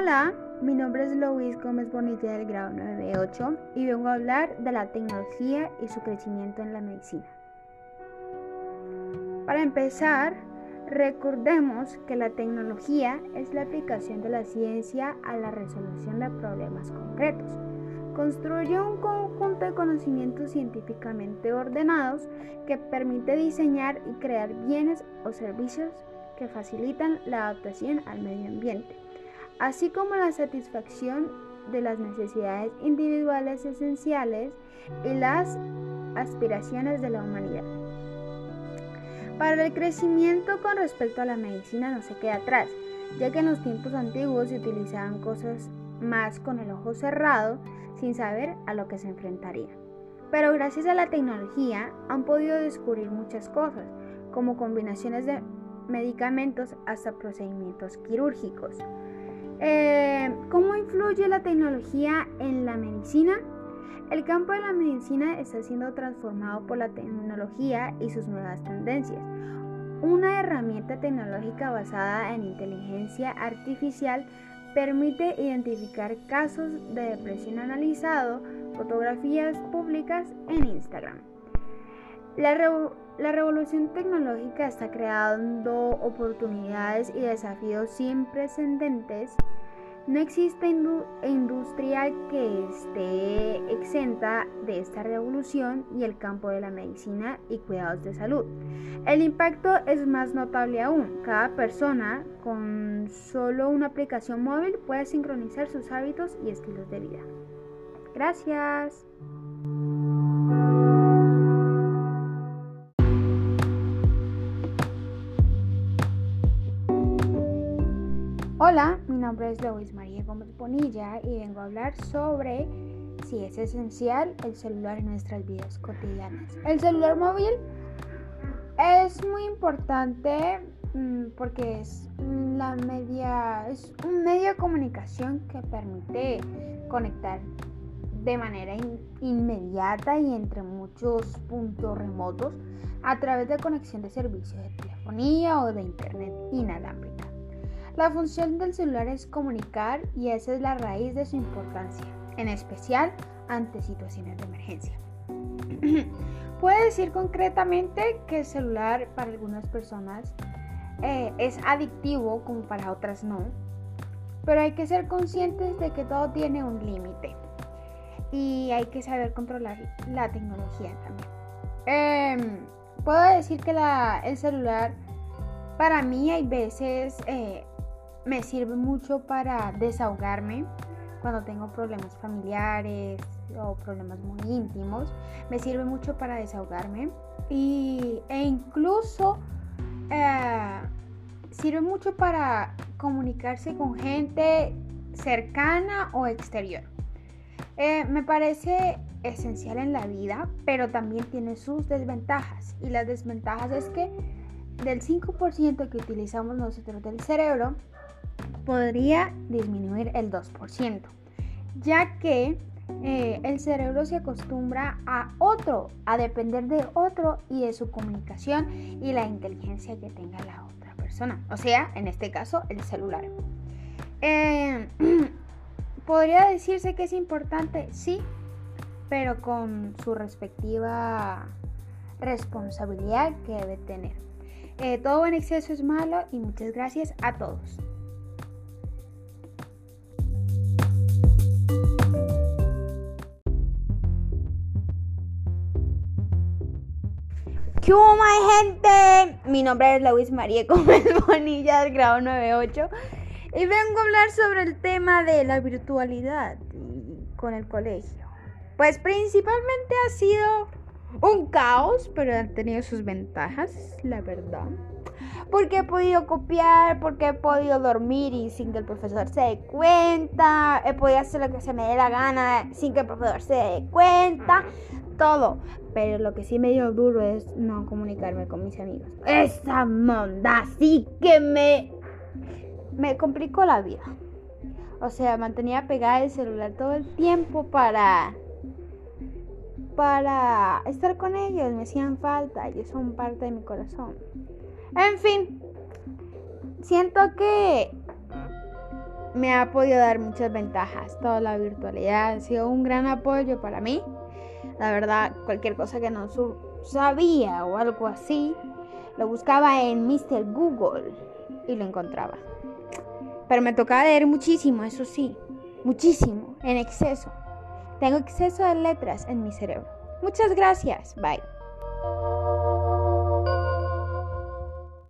Hola, mi nombre es Luis Gómez Bonilla del grado 9B8 y vengo a hablar de la tecnología y su crecimiento en la medicina. Para empezar, recordemos que la tecnología es la aplicación de la ciencia a la resolución de problemas concretos. Construye un conjunto de conocimientos científicamente ordenados que permite diseñar y crear bienes o servicios que facilitan la adaptación al medio ambiente así como la satisfacción de las necesidades individuales esenciales y las aspiraciones de la humanidad. Para el crecimiento con respecto a la medicina no se queda atrás, ya que en los tiempos antiguos se utilizaban cosas más con el ojo cerrado sin saber a lo que se enfrentaría. Pero gracias a la tecnología han podido descubrir muchas cosas, como combinaciones de medicamentos hasta procedimientos quirúrgicos. Eh, ¿Cómo influye la tecnología en la medicina? El campo de la medicina está siendo transformado por la tecnología y sus nuevas tendencias. Una herramienta tecnológica basada en inteligencia artificial permite identificar casos de depresión analizado, fotografías públicas en Instagram. La, revolución tecnológica está creando oportunidades y desafíos sin precedentes no existe industria que esté exenta de esta revolución y el campo de la medicina y cuidados de salud. El impacto es más notable aún. Cada persona con solo una aplicación móvil puede sincronizar sus hábitos y estilos de vida. Gracias. Hola, mi nombre es Luis María Gómez Bonilla y vengo a hablar sobre si es esencial el celular en nuestras vidas cotidianas. El celular móvil es muy importante mm, porque es la media es un medio de comunicación que permite conectar de manera inmediata y entre muchos puntos remotos a través de conexión de servicios de telefonía o de internet inalámbrica. La función del celular es comunicar y esa es la raíz de su importancia, en especial ante situaciones de emergencia. Puede decir concretamente que el celular para algunas personas eh, es adictivo como para otras no, pero hay que ser conscientes de que todo tiene un límite y hay que saber controlar la tecnología también. Em, puedo decir que el celular para mí hay veces eh, me sirve mucho para desahogarme cuando tengo problemas familiares o problemas muy íntimos. Me sirve mucho para desahogarme y, e incluso eh, sirve mucho para comunicarse con gente cercana o exterior. Eh, me parece esencial en la vida, pero también tiene sus desventajas. Y las desventajas es que del 5% que utilizamos nosotros del cerebro, podría disminuir el 2%, ya que eh, el cerebro se acostumbra a otro, a depender de otro y de su comunicación y la inteligencia que tenga la otra persona, o sea, en este caso, el celular. Eh, podría decirse que es importante, sí, pero con su respectiva responsabilidad que debe tener. Eh, todo en exceso es malo y muchas gracias a todos. ¿Qué gente? Mi nombre es Luis María Gómez Bonilla del grado 98 y vengo a hablar sobre el tema de la virtualidad con el colegio. Pues principalmente ha sido un caos, pero han tenido sus ventajas, la verdad. Porque he podido copiar, porque he podido dormir y sin que el profesor se dé cuenta. He podido hacer lo que se me dé la gana sin que el profesor se dé cuenta. Todo. Pero lo que sí me dio duro es no comunicarme con mis amigos. Esa monda sí que me, me complicó la vida. O sea, mantenía pegada el celular todo el tiempo para para estar con ellos, me hacían falta, ellos son parte de mi corazón. En fin, siento que me ha podido dar muchas ventajas. Toda la virtualidad ha sido un gran apoyo para mí. La verdad, cualquier cosa que no sabía o algo así, lo buscaba en Mr. Google y lo encontraba. Pero me tocaba leer muchísimo, eso sí, muchísimo, en exceso. Tengo exceso de letras en mi cerebro. Muchas gracias. Bye.